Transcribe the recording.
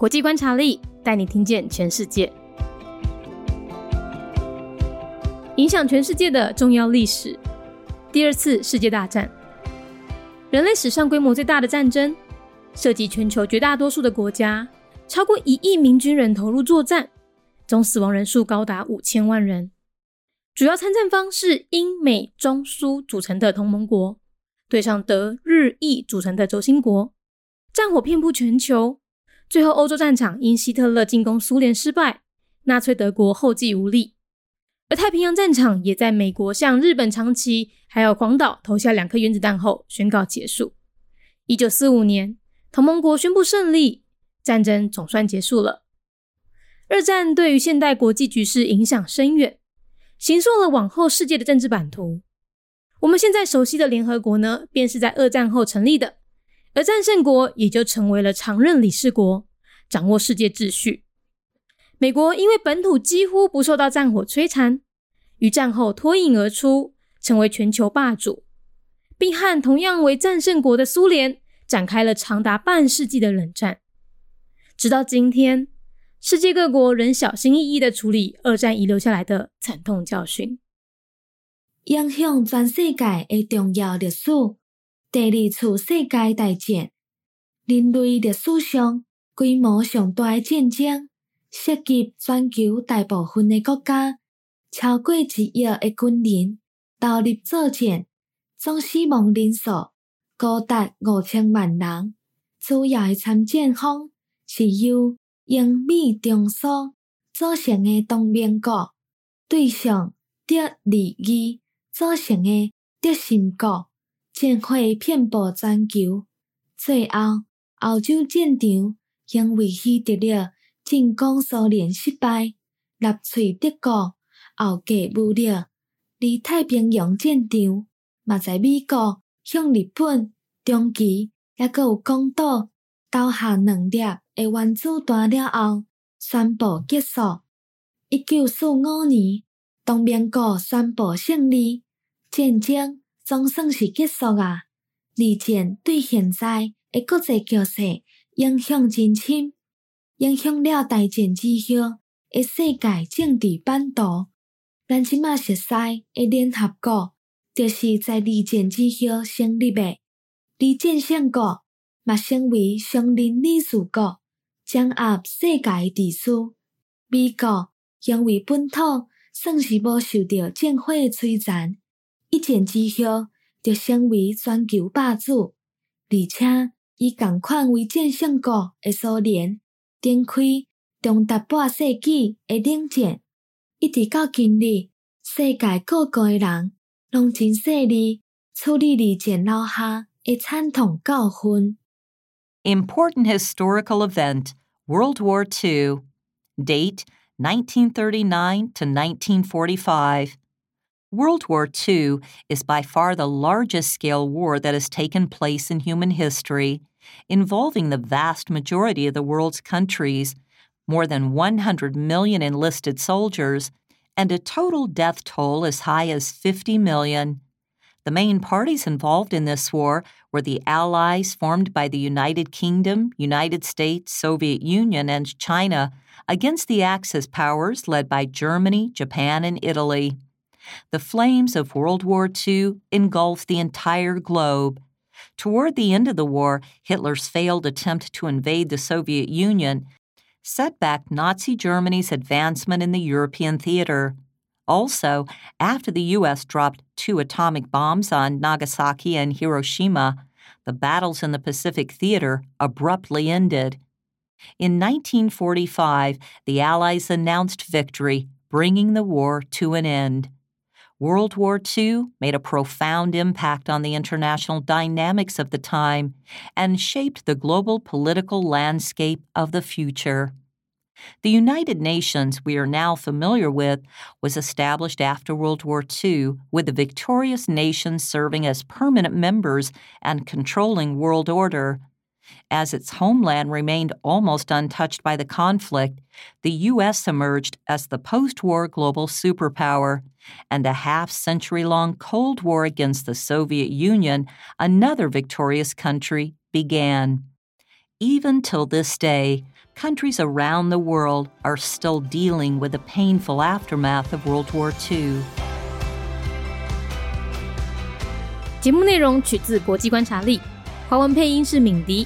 国际观察力带你听见全世界，影响全世界的重要历史。第二次世界大战，人类史上规模最大的战争，涉及全球绝大多数的国家，超过一亿名军人投入作战，总死亡人数高达五千万人。主要参战方是英美中苏组成的同盟国，对上德日意组成的轴心国，战火遍布全球。最后，欧洲战场因希特勒进攻苏联失败，纳粹德国后继无力；而太平洋战场也在美国向日本长崎还有广岛投下两颗原子弹后宣告结束。一九四五年，同盟国宣布胜利，战争总算结束了。二战对于现代国际局势影响深远，形塑了往后世界的政治版图。我们现在熟悉的联合国呢，便是在二战后成立的。而战胜国也就成为了常任理事国，掌握世界秩序。美国因为本土几乎不受到战火摧残，于战后脱颖而出，成为全球霸主，并和同样为战胜国的苏联展开了长达半世纪的冷战。直到今天，世界各国仍小心翼翼的处理二战遗留下来的惨痛教训，影响全世界的重要历史。第二次世界大战，人类历史上规模上大的战争，涉及全球大部分的国家，超过一亿的军人投入作战，总死亡人数高达五千万人。主要的参战方是由英美中苏组成的同盟国，对上德日意组成的德心国。战火遍布全球，最后欧洲战场因为希特勒进攻苏联失败，纳粹德国后继无力；而太平洋战场嘛，在美国向日本、中期抑阁有广岛投下两粒的原子弹了后，宣布结束。一九四五年，同盟国宣布胜利，战争。总算是结束啊！二战对现在的国际局势影响真深，影响了大战之后的世界政治版图。咱即马熟悉的联合国，就是在二战之后成立的。二战胜国嘛，成为常任理事国，掌握世界秩序。美国因为本土算是无受到战火摧残。一战之后，就成为全球霸主，而且以共款为战胜国的苏联展开长达半世纪的冷战，一直到今日，世界各国的人拢真细腻处理二战留下的惨痛教训。Important historical event World War II Date 1939 to 1945 World War II is by far the largest scale war that has taken place in human history, involving the vast majority of the world's countries, more than 100 million enlisted soldiers, and a total death toll as high as 50 million. The main parties involved in this war were the Allies formed by the United Kingdom, United States, Soviet Union, and China against the Axis powers led by Germany, Japan, and Italy. The flames of World War II engulfed the entire globe. Toward the end of the war, Hitler's failed attempt to invade the Soviet Union set back Nazi Germany's advancement in the European theater. Also, after the U.S. dropped two atomic bombs on Nagasaki and Hiroshima, the battles in the Pacific theater abruptly ended. In 1945, the Allies announced victory, bringing the war to an end. World War II made a profound impact on the international dynamics of the time and shaped the global political landscape of the future. The United Nations we are now familiar with was established after World War II, with the victorious nations serving as permanent members and controlling world order. As its homeland remained almost untouched by the conflict, the U.S. emerged as the post war global superpower, and a half century long Cold War against the Soviet Union, another victorious country, began. even till this day, countries around the world are still dealing with the painful aftermath of World War II. 节目内容取自国际观察力，华文配音是敏迪，